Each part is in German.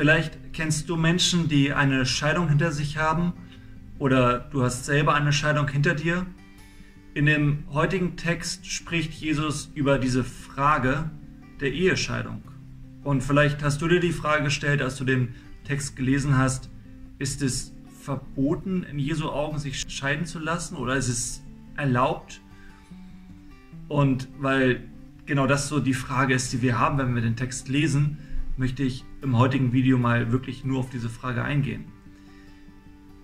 Vielleicht kennst du Menschen, die eine Scheidung hinter sich haben oder du hast selber eine Scheidung hinter dir. In dem heutigen Text spricht Jesus über diese Frage der Ehescheidung. Und vielleicht hast du dir die Frage gestellt, als du den Text gelesen hast, ist es verboten, in Jesu Augen sich scheiden zu lassen oder ist es erlaubt? Und weil genau das so die Frage ist, die wir haben, wenn wir den Text lesen, möchte ich im heutigen Video mal wirklich nur auf diese Frage eingehen.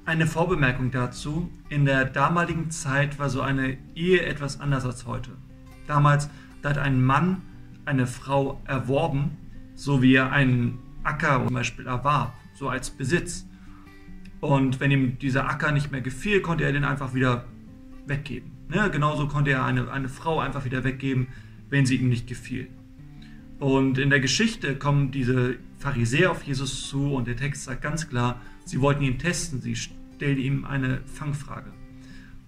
Eine Vorbemerkung dazu. In der damaligen Zeit war so eine Ehe etwas anders als heute. Damals da hat ein Mann eine Frau erworben, so wie er einen Acker zum Beispiel erwarb, so als Besitz. Und wenn ihm dieser Acker nicht mehr gefiel, konnte er den einfach wieder weggeben. Ne? Genauso konnte er eine, eine Frau einfach wieder weggeben, wenn sie ihm nicht gefiel. Und in der Geschichte kommen diese Pharisäer auf Jesus zu und der Text sagt ganz klar, sie wollten ihn testen, sie stellten ihm eine Fangfrage.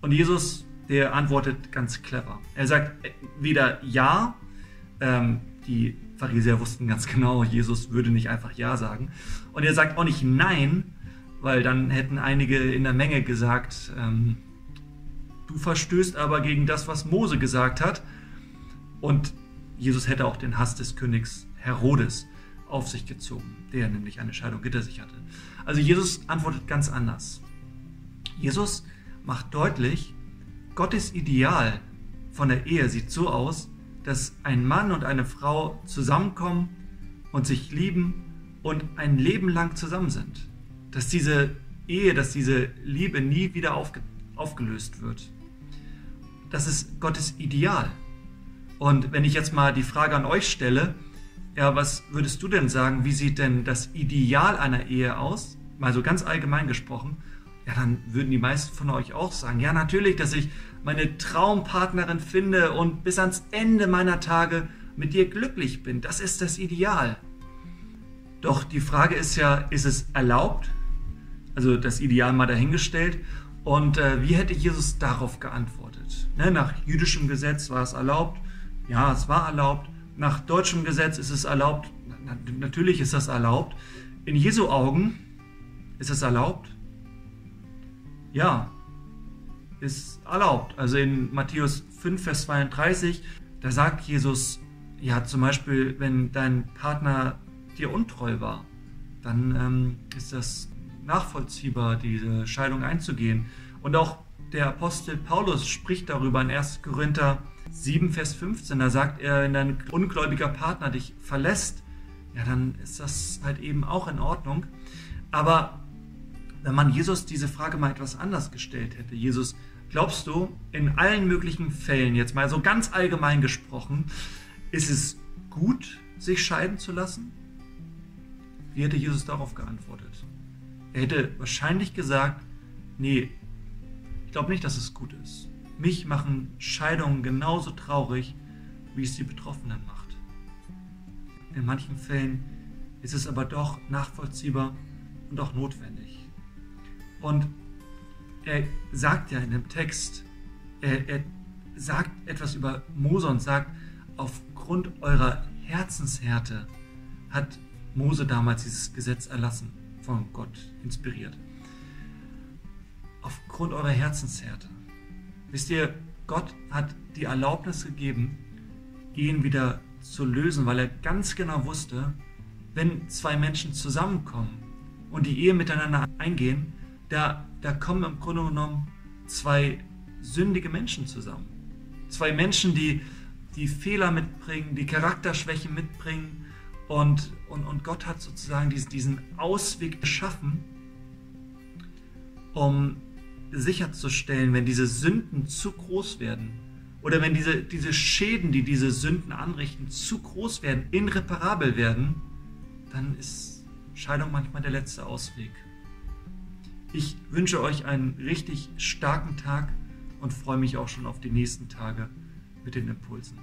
Und Jesus, der antwortet ganz clever. Er sagt weder ja, ähm, die Pharisäer wussten ganz genau, Jesus würde nicht einfach ja sagen. Und er sagt auch nicht nein, weil dann hätten einige in der Menge gesagt, ähm, du verstößt aber gegen das, was Mose gesagt hat. Und Jesus hätte auch den Hass des Königs Herodes auf sich gezogen, der nämlich eine Scheidung hinter sich hatte. Also Jesus antwortet ganz anders. Jesus macht deutlich, Gottes Ideal von der Ehe sieht so aus, dass ein Mann und eine Frau zusammenkommen und sich lieben und ein Leben lang zusammen sind. Dass diese Ehe, dass diese Liebe nie wieder aufge aufgelöst wird. Das ist Gottes Ideal. Und wenn ich jetzt mal die Frage an euch stelle, ja, was würdest du denn sagen, wie sieht denn das Ideal einer Ehe aus? Mal so ganz allgemein gesprochen. Ja, dann würden die meisten von euch auch sagen, ja, natürlich, dass ich meine Traumpartnerin finde und bis ans Ende meiner Tage mit dir glücklich bin. Das ist das Ideal. Doch die Frage ist ja, ist es erlaubt? Also das Ideal mal dahingestellt. Und äh, wie hätte Jesus darauf geantwortet? Ne, nach jüdischem Gesetz war es erlaubt. Ja, es war erlaubt. Nach deutschem Gesetz ist es erlaubt. Natürlich ist das erlaubt. In Jesu Augen ist es erlaubt. Ja, ist erlaubt. Also in Matthäus 5, Vers 32, da sagt Jesus, ja, zum Beispiel, wenn dein Partner dir untreu war, dann ähm, ist das nachvollziehbar, diese Scheidung einzugehen. Und auch der Apostel Paulus spricht darüber in 1. Korinther 7, Vers 15. Da sagt er, wenn dein ungläubiger Partner dich verlässt, ja, dann ist das halt eben auch in Ordnung. Aber wenn man Jesus diese Frage mal etwas anders gestellt hätte, Jesus, glaubst du, in allen möglichen Fällen, jetzt mal so ganz allgemein gesprochen, ist es gut, sich scheiden zu lassen? Wie hätte Jesus darauf geantwortet? Er hätte wahrscheinlich gesagt, nee, ich glaube nicht, dass es gut ist. Mich machen Scheidungen genauso traurig, wie es die Betroffenen macht. In manchen Fällen ist es aber doch nachvollziehbar und auch notwendig. Und er sagt ja in dem Text, er, er sagt etwas über Mose und sagt, aufgrund eurer Herzenshärte hat Mose damals dieses Gesetz erlassen, von Gott inspiriert. Aufgrund eurer Herzenshärte. Wisst ihr, Gott hat die Erlaubnis gegeben, ihn wieder zu lösen, weil er ganz genau wusste, wenn zwei Menschen zusammenkommen und die Ehe miteinander eingehen, da, da kommen im Grunde genommen zwei sündige Menschen zusammen. Zwei Menschen, die, die Fehler mitbringen, die Charakterschwächen mitbringen. Und, und, und Gott hat sozusagen diesen, Ausweg geschaffen, um sicherzustellen, wenn diese Sünden zu groß werden oder wenn diese, diese Schäden, die diese Sünden anrichten, zu groß werden, irreparabel werden, dann ist Scheidung manchmal der letzte Ausweg. Ich wünsche euch einen richtig starken Tag und freue mich auch schon auf die nächsten Tage mit den Impulsen.